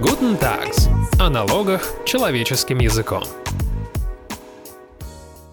Guten Tags. О налогах человеческим языком.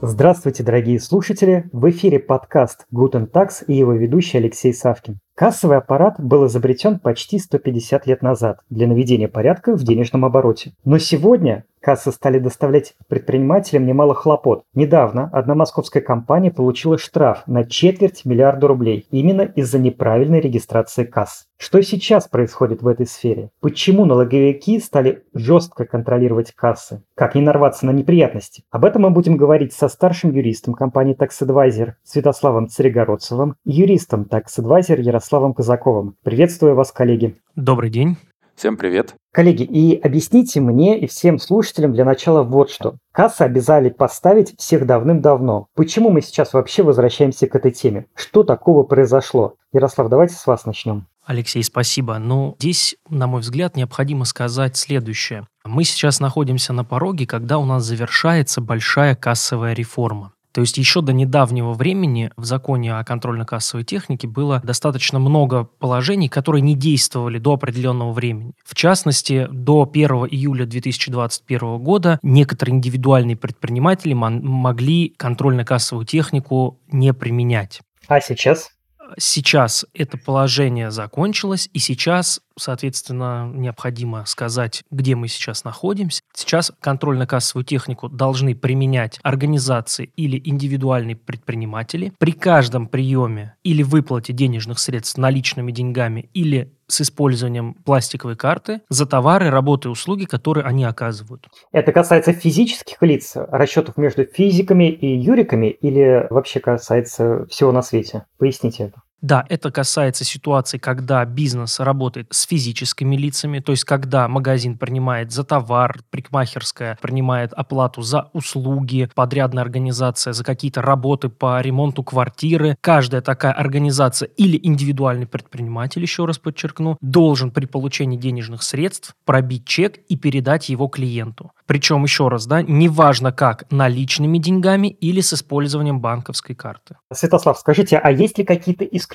Здравствуйте, дорогие слушатели! В эфире подкаст Guten Tax и его ведущий Алексей Савкин. Кассовый аппарат был изобретен почти 150 лет назад для наведения порядка в денежном обороте. Но сегодня кассы стали доставлять предпринимателям немало хлопот. Недавно одна московская компания получила штраф на четверть миллиарда рублей именно из-за неправильной регистрации касс. Что сейчас происходит в этой сфере? Почему налоговики стали жестко контролировать кассы? Как не нарваться на неприятности? Об этом мы будем говорить со старшим юристом компании Tax Advisor Святославом Царегородцевым и юристом Tax Advisor Ярославом Казаковым. Приветствую вас, коллеги. Добрый день. Всем привет. Коллеги, и объясните мне и всем слушателям для начала вот что. Кассы обязали поставить всех давным-давно. Почему мы сейчас вообще возвращаемся к этой теме? Что такого произошло? Ярослав, давайте с вас начнем. Алексей, спасибо. Ну, здесь, на мой взгляд, необходимо сказать следующее. Мы сейчас находимся на пороге, когда у нас завершается большая кассовая реформа. То есть еще до недавнего времени в законе о контрольно-кассовой технике было достаточно много положений, которые не действовали до определенного времени. В частности, до 1 июля 2021 года некоторые индивидуальные предприниматели могли контрольно-кассовую технику не применять. А сейчас? Сейчас это положение закончилось, и сейчас соответственно, необходимо сказать, где мы сейчас находимся. Сейчас контрольно-кассовую технику должны применять организации или индивидуальные предприниматели. При каждом приеме или выплате денежных средств наличными деньгами или с использованием пластиковой карты за товары, работы и услуги, которые они оказывают. Это касается физических лиц, расчетов между физиками и юриками или вообще касается всего на свете? Поясните это. Да, это касается ситуации, когда бизнес работает с физическими лицами, то есть когда магазин принимает за товар, прикмахерская принимает оплату за услуги, подрядная организация за какие-то работы по ремонту квартиры. Каждая такая организация или индивидуальный предприниматель, еще раз подчеркну, должен при получении денежных средств пробить чек и передать его клиенту. Причем, еще раз, да, неважно как, наличными деньгами или с использованием банковской карты. Святослав, скажите, а есть ли какие-то исключения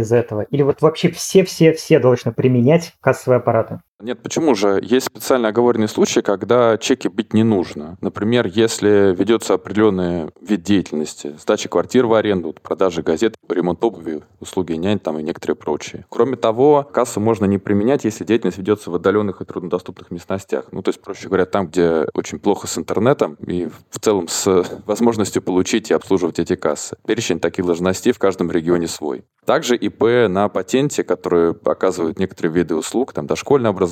из этого? Или вот вообще все-все-все должны применять кассовые аппараты? Нет, почему же? Есть специально оговоренные случаи, когда чеки бить не нужно. Например, если ведется определенный вид деятельности, сдача квартир в аренду, продажа газет, ремонт обуви, услуги нянь там и некоторые прочие. Кроме того, кассу можно не применять, если деятельность ведется в отдаленных и труднодоступных местностях. Ну, то есть, проще говоря, там, где очень плохо с интернетом и в целом с возможностью получить и обслуживать эти кассы. Перечень таких должностей в каждом регионе свой. Также ИП на патенте, которые оказывают некоторые виды услуг, там дошкольное образование,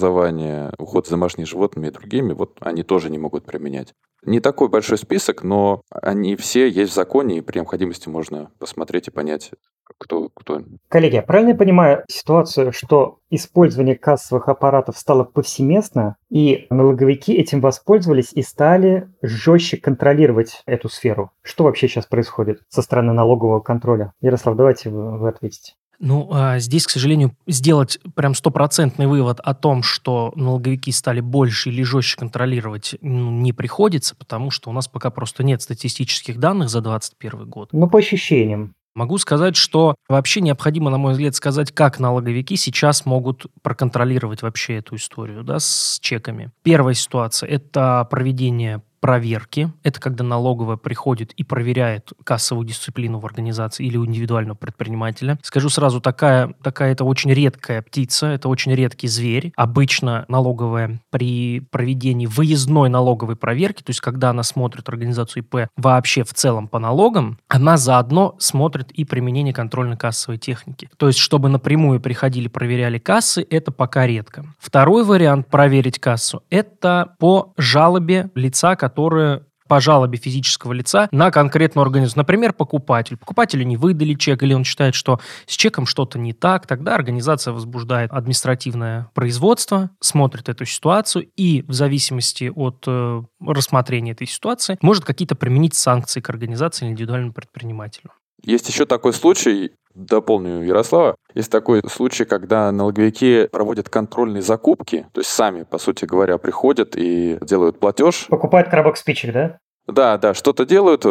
уход за домашними животными и другими, вот они тоже не могут применять. Не такой большой список, но они все есть в законе, и при необходимости можно посмотреть и понять, кто, кто. Коллеги, я правильно понимаю ситуацию, что использование кассовых аппаратов стало повсеместно, и налоговики этим воспользовались и стали жестче контролировать эту сферу? Что вообще сейчас происходит со стороны налогового контроля? Ярослав, давайте вы, вы ответите. Ну, а здесь, к сожалению, сделать прям стопроцентный вывод о том, что налоговики стали больше или жестче контролировать, ну, не приходится, потому что у нас пока просто нет статистических данных за 2021 год. Ну, по ощущениям. Могу сказать, что вообще необходимо, на мой взгляд, сказать, как налоговики сейчас могут проконтролировать вообще эту историю да, с чеками. Первая ситуация – это проведение проверки. Это когда налоговая приходит и проверяет кассовую дисциплину в организации или у индивидуального предпринимателя. Скажу сразу, такая, такая это очень редкая птица, это очень редкий зверь. Обычно налоговая при проведении выездной налоговой проверки, то есть когда она смотрит организацию ИП вообще в целом по налогам, она заодно смотрит и применение контрольно-кассовой техники. То есть чтобы напрямую приходили, проверяли кассы, это пока редко. Второй вариант проверить кассу – это по жалобе лица, которые по жалобе физического лица на конкретную организацию. Например, покупатель. Покупателю не выдали чек, или он считает, что с чеком что-то не так. Тогда организация возбуждает административное производство, смотрит эту ситуацию и в зависимости от э, рассмотрения этой ситуации может какие-то применить санкции к организации или индивидуальному предпринимателю. Есть еще такой случай, дополню Ярослава. Есть такой случай, когда налоговики проводят контрольные закупки, то есть сами, по сути говоря, приходят и делают платеж. Покупают коробок спичек, да? Да, да, что-то делают,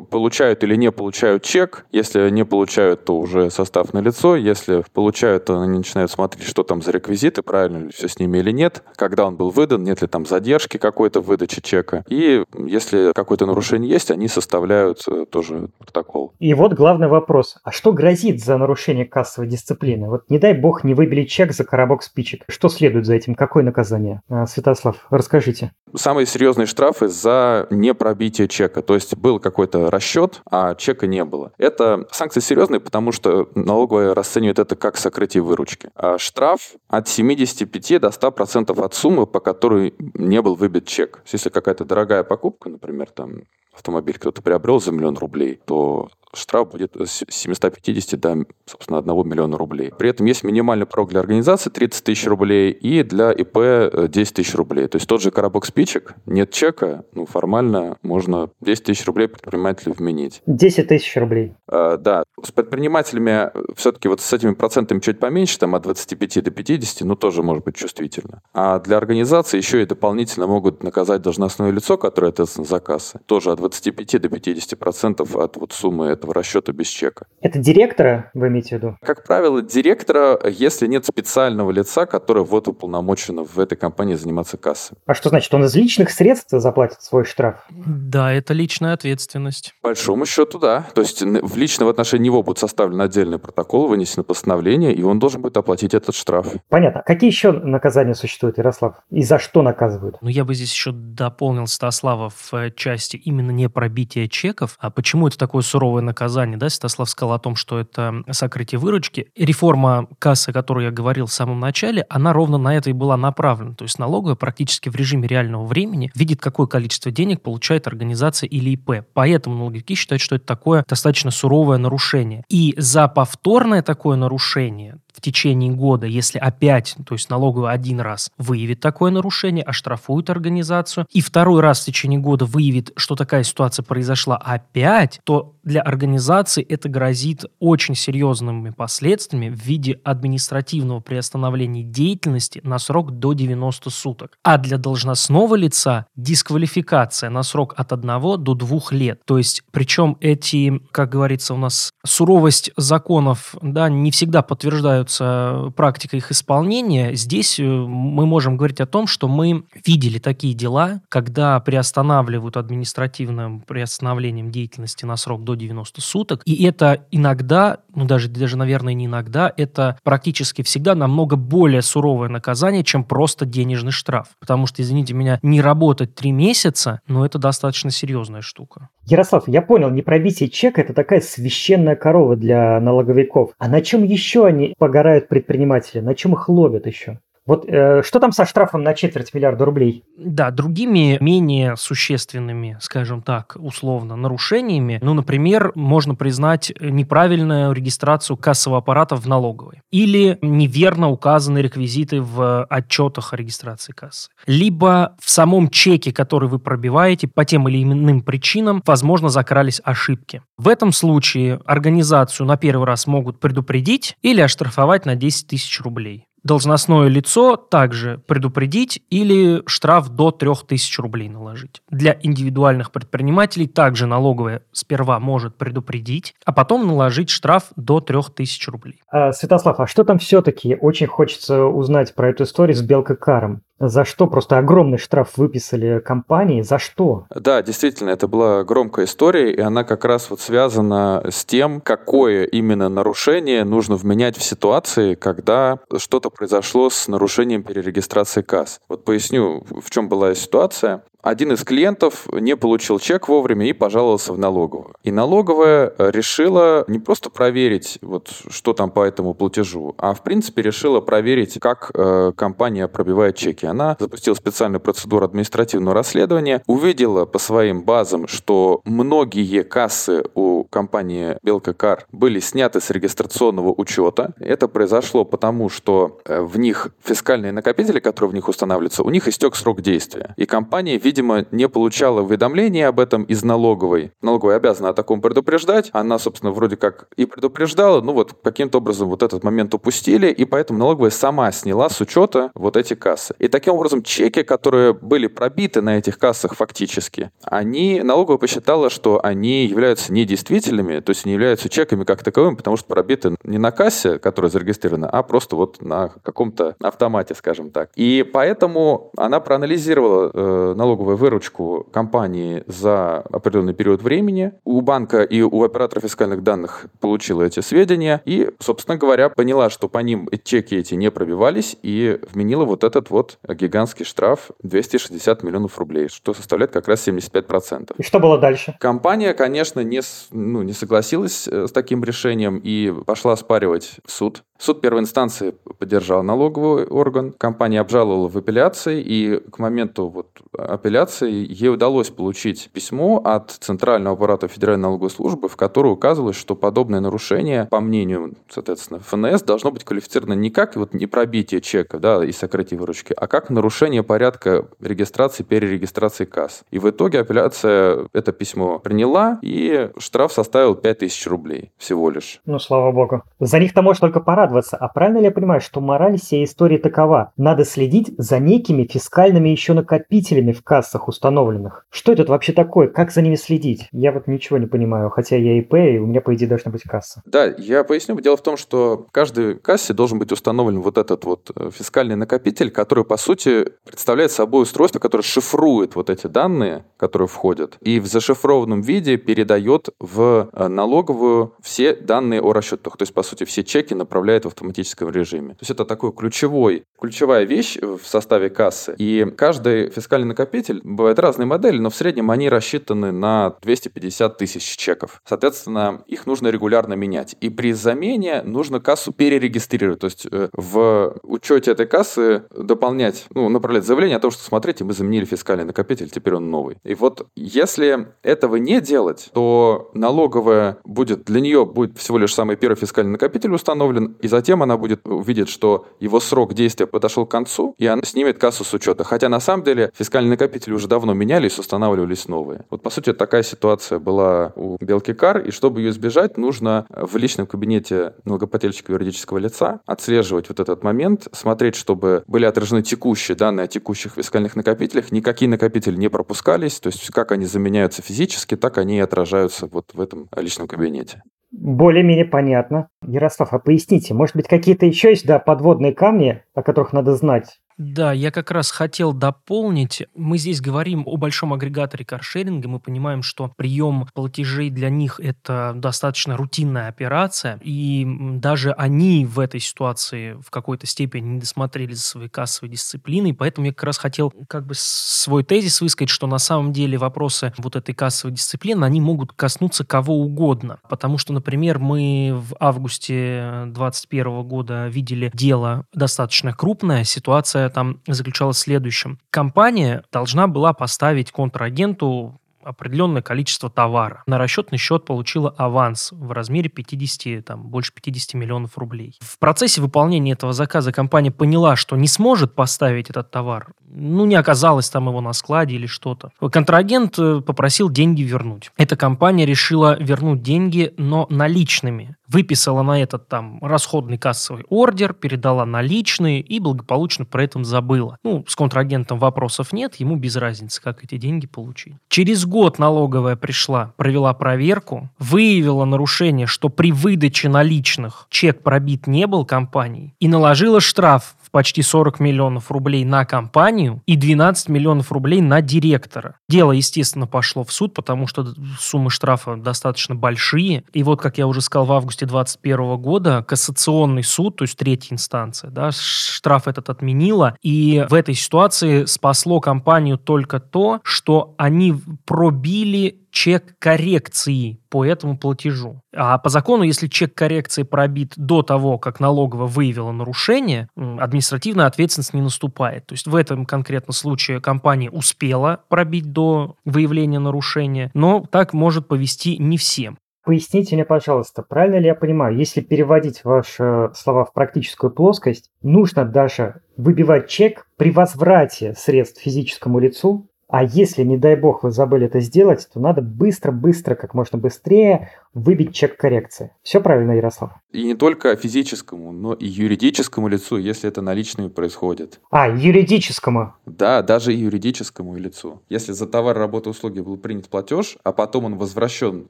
получают или не получают чек. Если не получают, то уже состав на лицо. Если получают, то они начинают смотреть, что там за реквизиты, правильно ли все с ними или нет, когда он был выдан, нет ли там задержки какой-то в выдаче чека. И если какое-то нарушение есть, они составляют э, тоже протокол. И вот главный вопрос. А что грозит за нарушение кассовой дисциплины? Вот не дай бог не выбили чек за коробок спичек. Что следует за этим? Какое наказание? А, Святослав, расскажите. Самые серьезные штрафы за непробитие чека. То есть был какой-то расчет, а чека не было. Это санкции серьезные, потому что налоговая расценивает это как сокрытие выручки. А штраф от 75 до 100% от суммы, по которой не был выбит чек. Если какая-то дорогая покупка, например, там автомобиль кто-то приобрел за миллион рублей, то штраф будет с 750 до, собственно, 1 миллиона рублей. При этом есть минимальный порог для организации 30 тысяч рублей и для ИП 10 тысяч рублей. То есть тот же коробок спичек, нет чека, ну, формально можно 10 тысяч рублей предпринимателю вменить. 10 тысяч рублей. А, да. С предпринимателями все-таки вот с этими процентами чуть поменьше, там от 25 до 50, ну, тоже может быть чувствительно. А для организации еще и дополнительно могут наказать должностное лицо, которое ответственно за кассы, тоже от 25 до 50 процентов от вот суммы этого расчета без чека. Это директора вы имеете в виду? Как правило, директора, если нет специального лица, которое вот уполномочено в этой компании заниматься кассой. А что значит, он из личных средств заплатит свой штраф? Да, это личная ответственность. По большому счету, да. То есть в личном отношении него будет составлен отдельный протокол, вынесено постановление, и он должен будет оплатить этот штраф. Понятно. Какие еще наказания существуют, Ярослав? И за что наказывают? Ну, я бы здесь еще дополнил Стаслава в э, части именно не пробития чеков. А почему это такое суровое наказание? Да, Стаслав сказал о том, что это сокрытие выручки. Реформа кассы, о которой я говорил в самом начале, она ровно на это и была направлена. То есть налоговая практически в режиме реального времени видит, какое количество денег получает организация или ИП. Поэтому налоговики считают, что это такое достаточно суровое нарушение. И за повторное такое нарушение в течение года, если опять, то есть налоговый один раз выявит такое нарушение, оштрафует организацию, и второй раз в течение года выявит, что такая ситуация произошла опять, то для организации это грозит очень серьезными последствиями в виде административного приостановления деятельности на срок до 90 суток. А для должностного лица дисквалификация на срок от 1 до 2 лет. То есть, причем эти, как говорится у нас, суровость законов, да, не всегда подтверждают являются практикой их исполнения, здесь э, мы можем говорить о том, что мы видели такие дела, когда приостанавливают административным приостановлением деятельности на срок до 90 суток, и это иногда, ну даже, даже наверное, не иногда, это практически всегда намного более суровое наказание, чем просто денежный штраф. Потому что, извините меня, не работать три месяца, но это достаточно серьезная штука. Ярослав, я понял, не пробитие чека – это такая священная корова для налоговиков. А на чем еще они погорают предприниматели? На чем их ловят еще? Вот э, что там со штрафом на четверть миллиарда рублей? Да, другими менее существенными, скажем так, условно, нарушениями, ну, например, можно признать неправильную регистрацию кассового аппарата в налоговой или неверно указанные реквизиты в отчетах о регистрации кассы. Либо в самом чеке, который вы пробиваете, по тем или иным причинам, возможно, закрались ошибки. В этом случае организацию на первый раз могут предупредить или оштрафовать на 10 тысяч рублей должностное лицо также предупредить или штраф до 3000 рублей наложить. Для индивидуальных предпринимателей также налоговая сперва может предупредить, а потом наложить штраф до 3000 рублей. А, Святослав, а что там все-таки? Очень хочется узнать про эту историю с Белкокаром. За что? Просто огромный штраф выписали компании. За что? Да, действительно, это была громкая история, и она как раз вот связана с тем, какое именно нарушение нужно вменять в ситуации, когда что-то произошло с нарушением перерегистрации касс. Вот поясню, в чем была ситуация один из клиентов не получил чек вовремя и пожаловался в налоговую. И налоговая э, решила не просто проверить, вот, что там по этому платежу, а в принципе решила проверить, как э, компания пробивает чеки. Она запустила специальную процедуру административного расследования, увидела по своим базам, что многие кассы у компании Белкакар были сняты с регистрационного учета. Это произошло потому, что э, в них фискальные накопители, которые в них устанавливаются, у них истек срок действия. И компания, видимо, видимо, не получала уведомления об этом из налоговой. Налоговая обязана о таком предупреждать. Она, собственно, вроде как и предупреждала, ну вот каким-то образом вот этот момент упустили, и поэтому налоговая сама сняла с учета вот эти кассы. И таким образом чеки, которые были пробиты на этих кассах фактически, они, налоговая посчитала, что они являются недействительными, то есть не являются чеками как таковыми, потому что пробиты не на кассе, которая зарегистрирована, а просто вот на каком-то автомате, скажем так. И поэтому она проанализировала э, налоговую выручку компании за определенный период времени. У банка и у оператора фискальных данных получила эти сведения и, собственно говоря, поняла, что по ним чеки эти не пробивались и вменила вот этот вот гигантский штраф 260 миллионов рублей, что составляет как раз 75%. И что было дальше? Компания, конечно, не, ну, не согласилась э, с таким решением и пошла оспаривать в суд. Суд первой инстанции поддержал налоговый орган, компания обжаловала в апелляции, и к моменту вот апелляции ей удалось получить письмо от Центрального аппарата Федеральной налоговой службы, в котором указывалось, что подобное нарушение, по мнению, соответственно, ФНС, должно быть квалифицировано не как вот не пробитие чека да, и сокрытие выручки, а как нарушение порядка регистрации, перерегистрации касс. И в итоге апелляция это письмо приняла, и штраф составил 5000 рублей всего лишь. Ну, слава богу. За них-то может только порадоваться. А правильно ли я понимаю, что мораль всей истории такова? Надо следить за некими фискальными еще накопителями в кассах установленных. Что это вообще такое? Как за ними следить? Я вот ничего не понимаю, хотя я ИП, и у меня, по идее, должна быть касса. Да, я поясню. Дело в том, что в каждой кассе должен быть установлен вот этот вот э, фискальный накопитель, который, по сути, представляет собой устройство, которое шифрует вот эти данные, которые входят, и в зашифрованном виде передает в э, налоговую все данные о расчетах. То есть, по сути, все чеки направляет в автоматическом режиме. То есть это такой ключевой, ключевая вещь в составе кассы. И каждый фискальный накопитель, бывают разные модели, но в среднем они рассчитаны на 250 тысяч чеков. Соответственно, их нужно регулярно менять. И при замене нужно кассу перерегистрировать. То есть э, в учете этой кассы дополнять, ну, направлять заявление о том, что смотрите, мы заменили фискальный накопитель, теперь он новый. И вот если этого не делать, то налоговая будет, для нее будет всего лишь самый первый фискальный накопитель установлен, и затем она будет увидеть, что его срок действия подошел к концу, и она снимет кассу с учета. Хотя на самом деле фискальные накопители уже давно менялись, устанавливались новые. Вот по сути такая ситуация была у Белки Кар, и чтобы ее избежать, нужно в личном кабинете налогоплательщика юридического лица отслеживать вот этот момент, смотреть, чтобы были отражены текущие данные о текущих фискальных накопителях, никакие накопители не пропускались, то есть как они заменяются физически, так они и отражаются вот в этом личном кабинете. Более-менее понятно. Ярослав, а поясните, может быть, какие-то еще есть да, подводные камни, о которых надо знать? Да, я как раз хотел дополнить. Мы здесь говорим о большом агрегаторе каршеринга. Мы понимаем, что прием платежей для них – это достаточно рутинная операция. И даже они в этой ситуации в какой-то степени не досмотрели за своей кассовой дисциплиной. Поэтому я как раз хотел как бы свой тезис высказать, что на самом деле вопросы вот этой кассовой дисциплины, они могут коснуться кого угодно. Потому что, например, мы в августе 2021 года видели дело достаточно крупное, ситуация там заключалась в следующем. Компания должна была поставить контрагенту определенное количество товара. На расчетный счет получила аванс в размере 50, там, больше 50 миллионов рублей. В процессе выполнения этого заказа компания поняла, что не сможет поставить этот товар. Ну, не оказалось там его на складе или что-то. Контрагент э, попросил деньги вернуть. Эта компания решила вернуть деньги, но наличными. Выписала на этот там расходный кассовый ордер, передала наличные и благополучно про этом забыла. Ну, с контрагентом вопросов нет, ему без разницы, как эти деньги получить. Через год налоговая пришла, провела проверку, выявила нарушение, что при выдаче наличных чек пробит не был компанией и наложила штраф в почти 40 миллионов рублей на компанию и 12 миллионов рублей на директора. Дело, естественно, пошло в суд, потому что суммы штрафа достаточно большие. И вот, как я уже сказал, в августе 2021 года кассационный суд, то есть третья инстанция, да, штраф этот отменила. И в этой ситуации спасло компанию только то, что они про пробили чек коррекции по этому платежу. А по закону, если чек коррекции пробит до того, как налоговая выявила нарушение, административная ответственность не наступает. То есть в этом конкретном случае компания успела пробить до выявления нарушения, но так может повести не всем. Поясните мне, пожалуйста, правильно ли я понимаю, если переводить ваши слова в практическую плоскость, нужно даже выбивать чек при возврате средств физическому лицу А если, не дай бог, вы забыли это сделать, то надо быстро-быстро, как можно быстрее выбить чек коррекции. Все правильно, Ярослав? И не только физическому, но и юридическому лицу, если это наличными происходит. А, юридическому? Да, даже и юридическому лицу. Если за товар, работу, услуги был принят платеж, а потом он возвращен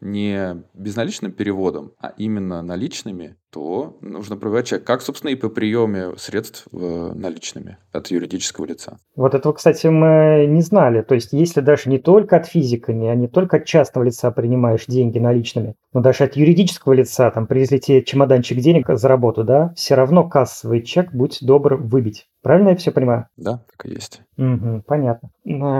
не безналичным переводом, а именно наличными, то нужно проверять чек, как, собственно, и по приеме средств э, наличными от юридического лица. Вот этого, кстати, мы не знали. То есть, если даже не только от физика, не, а не только от частного лица принимаешь деньги наличными, но даже от юридического лица, там, привезли тебе чемоданчик денег за работу, да, все равно кассовый чек, будь добр, выбить. Правильно я все понимаю? Да, так и есть. Угу, понятно.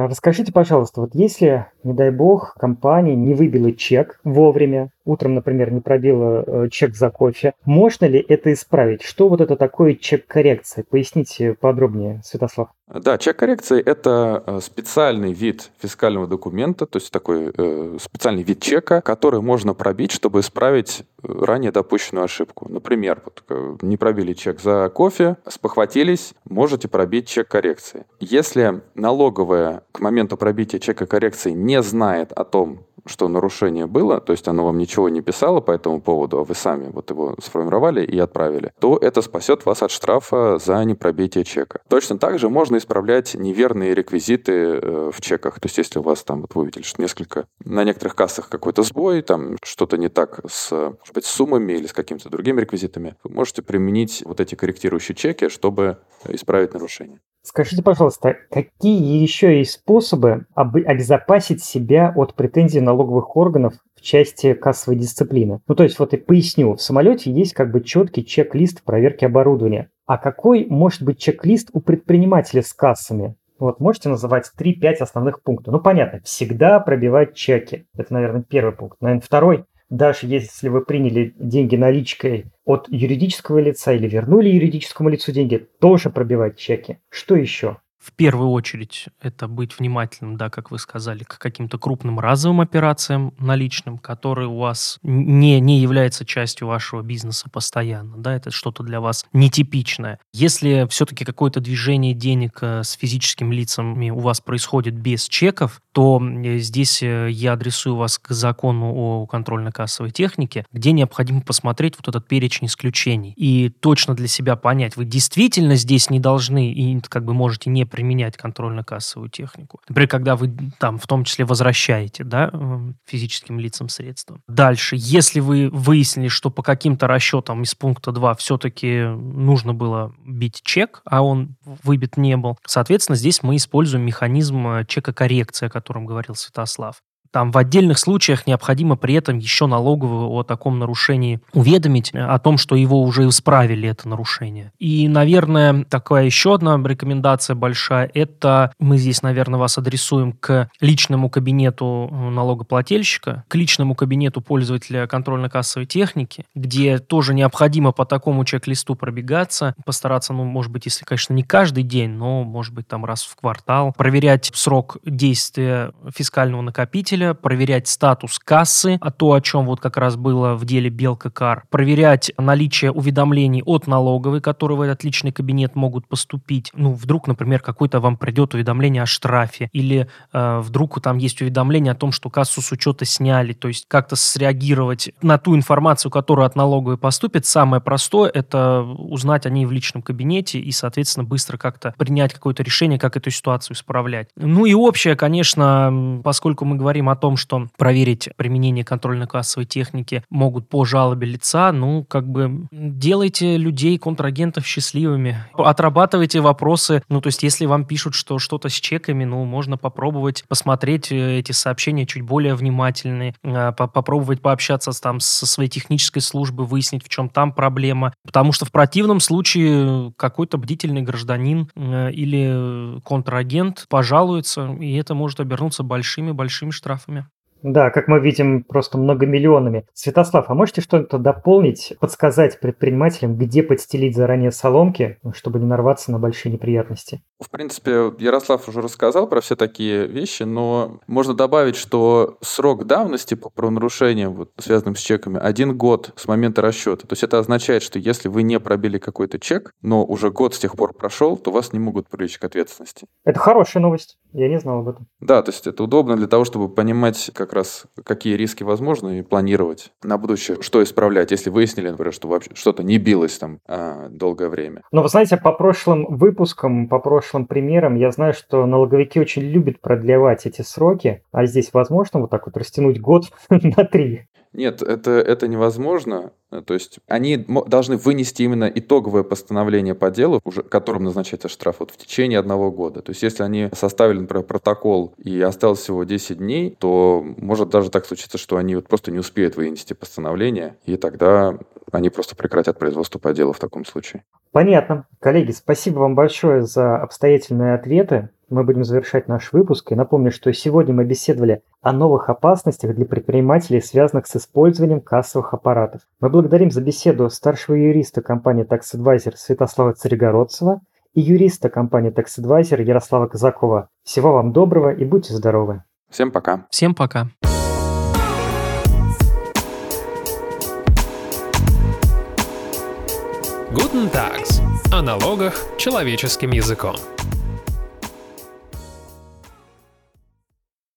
Расскажите, пожалуйста, вот если, не дай бог, компания не выбила чек вовремя, утром, например, не пробила э, чек за кофе, можно ли это исправить? Что вот это такое чек коррекции? Поясните подробнее, Святослав. Да, чек коррекции – это э, специальный вид фискального документа, то есть такой э, специальный вид чека, который можно пробить, чтобы исправить э, ранее допущенную ошибку. Например, вот, не пробили чек за кофе, спохватились, можете пробить чек коррекции. Если налоговая к моменту пробития чека коррекции не знает о том, что нарушение было, то есть оно вам ничего не писало по этому поводу, а вы сами вот его сформировали и отправили, то это спасет вас от штрафа за непробитие чека. Точно так же можно исправлять неверные реквизиты э, в чеках. То есть если у вас там, вот вы увидели, что несколько, на некоторых кассах какой-то сбой, там что-то не так с, может быть, суммами или с какими-то другими реквизитами, вы можете применить вот эти корректирующие чеки, чтобы исправить нарушение. Скажите, пожалуйста, какие еще есть способы обезопасить себя от претензий налоговых органов в части кассовой дисциплины? Ну, то есть, вот и поясню, в самолете есть как бы четкий чек-лист проверки оборудования. А какой может быть чек-лист у предпринимателя с кассами? Вот можете называть 3-5 основных пунктов. Ну, понятно, всегда пробивать чеки. Это, наверное, первый пункт. Наверное, второй даже если вы приняли деньги наличкой от юридического лица или вернули юридическому лицу деньги, тоже пробивать чеки. Что еще? В первую очередь это быть внимательным, да, как вы сказали, к каким-то крупным разовым операциям наличным, которые у вас не, не являются частью вашего бизнеса постоянно, да, это что-то для вас нетипичное. Если все-таки какое-то движение денег э, с физическими лицами у вас происходит без чеков, то здесь э, я адресую вас к закону о контрольно-кассовой технике, где необходимо посмотреть вот этот перечень исключений и точно для себя понять, вы действительно здесь не должны и как бы можете не применять контрольно-кассовую технику. Например, когда вы там в том числе возвращаете да, эм, физическим лицам средства. Дальше, если вы выяснили, что по каким-то расчетам из пункта 2 все-таки нужно было бить чек, а он выбит не был, соответственно, здесь мы используем механизм э, чека коррекции, о котором говорил Святослав. Там в отдельных случаях необходимо при этом еще налоговую о таком нарушении уведомить, э, о том, что его уже исправили, это нарушение. И, наверное, такая еще одна рекомендация большая, это мы здесь, наверное, вас адресуем к личному кабинету э, налогоплательщика, к личному кабинету пользователя контрольно-кассовой техники, где тоже необходимо по такому чек-листу пробегаться, постараться, ну, может быть, если, конечно, не каждый день, но, может быть, там раз в квартал, проверять срок действия фискального накопителя, пользователя, проверять статус кассы, а то, о чем вот как раз было в деле Белка Кар, проверять наличие уведомлений от налоговой, которые в этот личный кабинет могут поступить. Ну, вдруг, например, какое-то вам придет уведомление о штрафе, или э, вдруг там есть уведомление о том, что кассу с учета сняли, то есть как-то среагировать на ту информацию, которая от налоговой поступит. Самое простое – это узнать о ней в личном кабинете и, соответственно, быстро как-то принять какое-то решение, как эту ситуацию исправлять. Ну и общее, конечно, поскольку мы говорим о о том, что проверить применение контрольно-кассовой техники могут по жалобе лица, ну, как бы делайте людей, контрагентов счастливыми. Отрабатывайте вопросы. Ну, то есть, если вам пишут, что что-то с чеками, ну, можно попробовать посмотреть э, эти сообщения чуть более внимательные, э, попробовать пообщаться там со своей технической службой, выяснить, в чем там проблема. Потому что в противном случае какой-то бдительный гражданин э, или контрагент пожалуется, и это может обернуться большими-большими штрафами штрафами. Да, как мы видим, просто многомиллионами. Святослав, а можете что-то дополнить, подсказать предпринимателям, где подстелить заранее соломки, чтобы не нарваться на большие неприятности? В принципе, Ярослав уже рассказал про все такие вещи, но можно добавить, что срок давности по правонарушениям, вот, связанным с чеками, один год с момента расчета. То есть это означает, что если вы не пробили какой-то чек, но уже год с тех пор прошел, то вас не могут привлечь к ответственности. Это хорошая новость. Я не знал об этом. Да, то есть это удобно для того, чтобы понимать как раз, какие риски возможны и планировать на будущее, что исправлять, если выяснили, например, что вообще что-то не билось там а, долгое время. Но вы знаете, по прошлым выпускам, по прошлым примерам, я знаю, что налоговики очень любят продлевать эти сроки, а здесь возможно вот так вот растянуть год на три. Нет, это, это невозможно. То есть они должны вынести именно итоговое постановление по делу, уже которым назначается штраф вот в течение одного года. То есть если они составили, например, протокол и осталось всего 10 дней, то может даже так случиться, что они вот просто не успеют вынести постановление, и тогда они просто прекратят производство по делу в таком случае. Понятно. Коллеги, спасибо вам большое за обстоятельные ответы мы будем завершать наш выпуск. И напомню, что сегодня мы беседовали о новых опасностях для предпринимателей, связанных с использованием кассовых аппаратов. Мы благодарим за беседу старшего юриста компании Tax Advisor Святослава Царегородцева и юриста компании Tax Advisor Ярослава Казакова. Всего вам доброго и будьте здоровы. Всем пока. Всем пока. Guten Tags. О налогах человеческим языком.